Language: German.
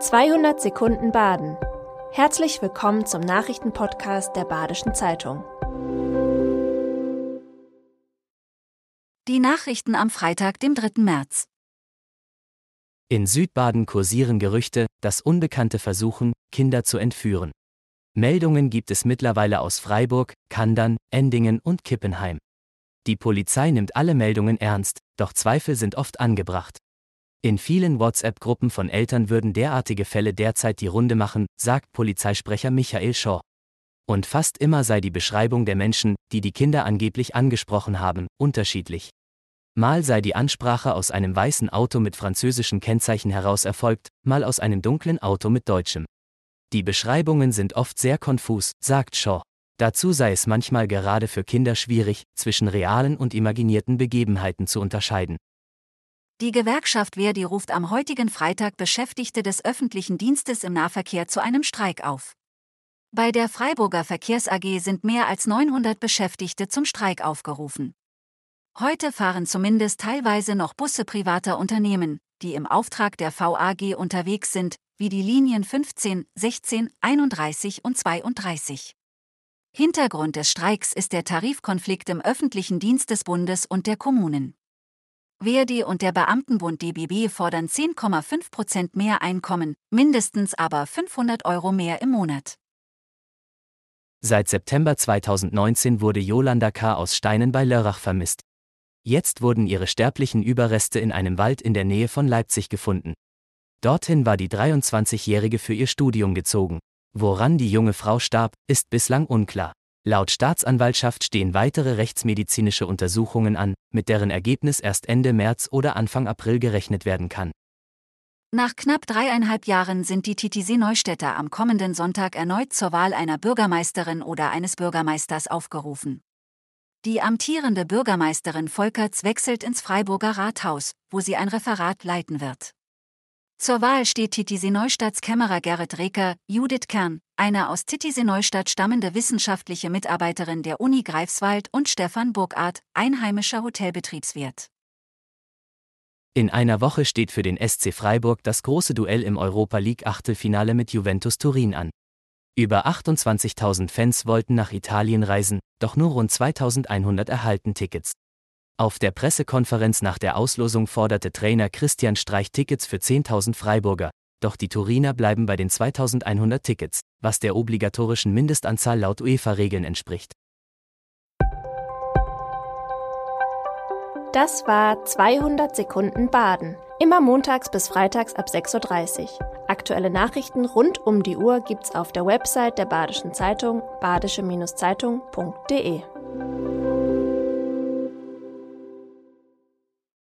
200 Sekunden Baden. Herzlich willkommen zum Nachrichtenpodcast der Badischen Zeitung. Die Nachrichten am Freitag, dem 3. März. In Südbaden kursieren Gerüchte, dass Unbekannte versuchen, Kinder zu entführen. Meldungen gibt es mittlerweile aus Freiburg, Kandern, Endingen und Kippenheim. Die Polizei nimmt alle Meldungen ernst, doch Zweifel sind oft angebracht. In vielen WhatsApp-Gruppen von Eltern würden derartige Fälle derzeit die Runde machen, sagt Polizeisprecher Michael Shaw. Und fast immer sei die Beschreibung der Menschen, die die Kinder angeblich angesprochen haben, unterschiedlich. Mal sei die Ansprache aus einem weißen Auto mit französischen Kennzeichen heraus erfolgt, mal aus einem dunklen Auto mit deutschem. Die Beschreibungen sind oft sehr konfus, sagt Shaw. Dazu sei es manchmal gerade für Kinder schwierig, zwischen realen und imaginierten Begebenheiten zu unterscheiden. Die Gewerkschaft Verdi ruft am heutigen Freitag Beschäftigte des öffentlichen Dienstes im Nahverkehr zu einem Streik auf. Bei der Freiburger Verkehrs AG sind mehr als 900 Beschäftigte zum Streik aufgerufen. Heute fahren zumindest teilweise noch Busse privater Unternehmen, die im Auftrag der VAG unterwegs sind, wie die Linien 15, 16, 31 und 32. Hintergrund des Streiks ist der Tarifkonflikt im öffentlichen Dienst des Bundes und der Kommunen. Verdi und der Beamtenbund DBB fordern 10,5 Prozent mehr Einkommen, mindestens aber 500 Euro mehr im Monat. Seit September 2019 wurde Jolanda K. aus Steinen bei Lörrach vermisst. Jetzt wurden ihre sterblichen Überreste in einem Wald in der Nähe von Leipzig gefunden. Dorthin war die 23-Jährige für ihr Studium gezogen. Woran die junge Frau starb, ist bislang unklar. Laut Staatsanwaltschaft stehen weitere rechtsmedizinische Untersuchungen an, mit deren Ergebnis erst Ende März oder Anfang April gerechnet werden kann. Nach knapp dreieinhalb Jahren sind die Titisee-Neustädter am kommenden Sonntag erneut zur Wahl einer Bürgermeisterin oder eines Bürgermeisters aufgerufen. Die amtierende Bürgermeisterin Volkerts wechselt ins Freiburger Rathaus, wo sie ein Referat leiten wird. Zur Wahl steht Titisee-Neustadts Kämmerer Gerrit Reker, Judith Kern, eine aus Titisee-Neustadt stammende wissenschaftliche Mitarbeiterin der Uni Greifswald und Stefan Burgart, einheimischer Hotelbetriebswirt. In einer Woche steht für den SC Freiburg das große Duell im Europa League Achtelfinale mit Juventus Turin an. Über 28.000 Fans wollten nach Italien reisen, doch nur rund 2.100 erhalten Tickets. Auf der Pressekonferenz nach der Auslosung forderte Trainer Christian Streich Tickets für 10.000 Freiburger, doch die Turiner bleiben bei den 2.100 Tickets, was der obligatorischen Mindestanzahl laut UEFA-Regeln entspricht. Das war 200 Sekunden Baden. Immer montags bis freitags ab 6.30 Uhr. Aktuelle Nachrichten rund um die Uhr gibt's auf der Website der Badischen Zeitung badische-zeitung.de.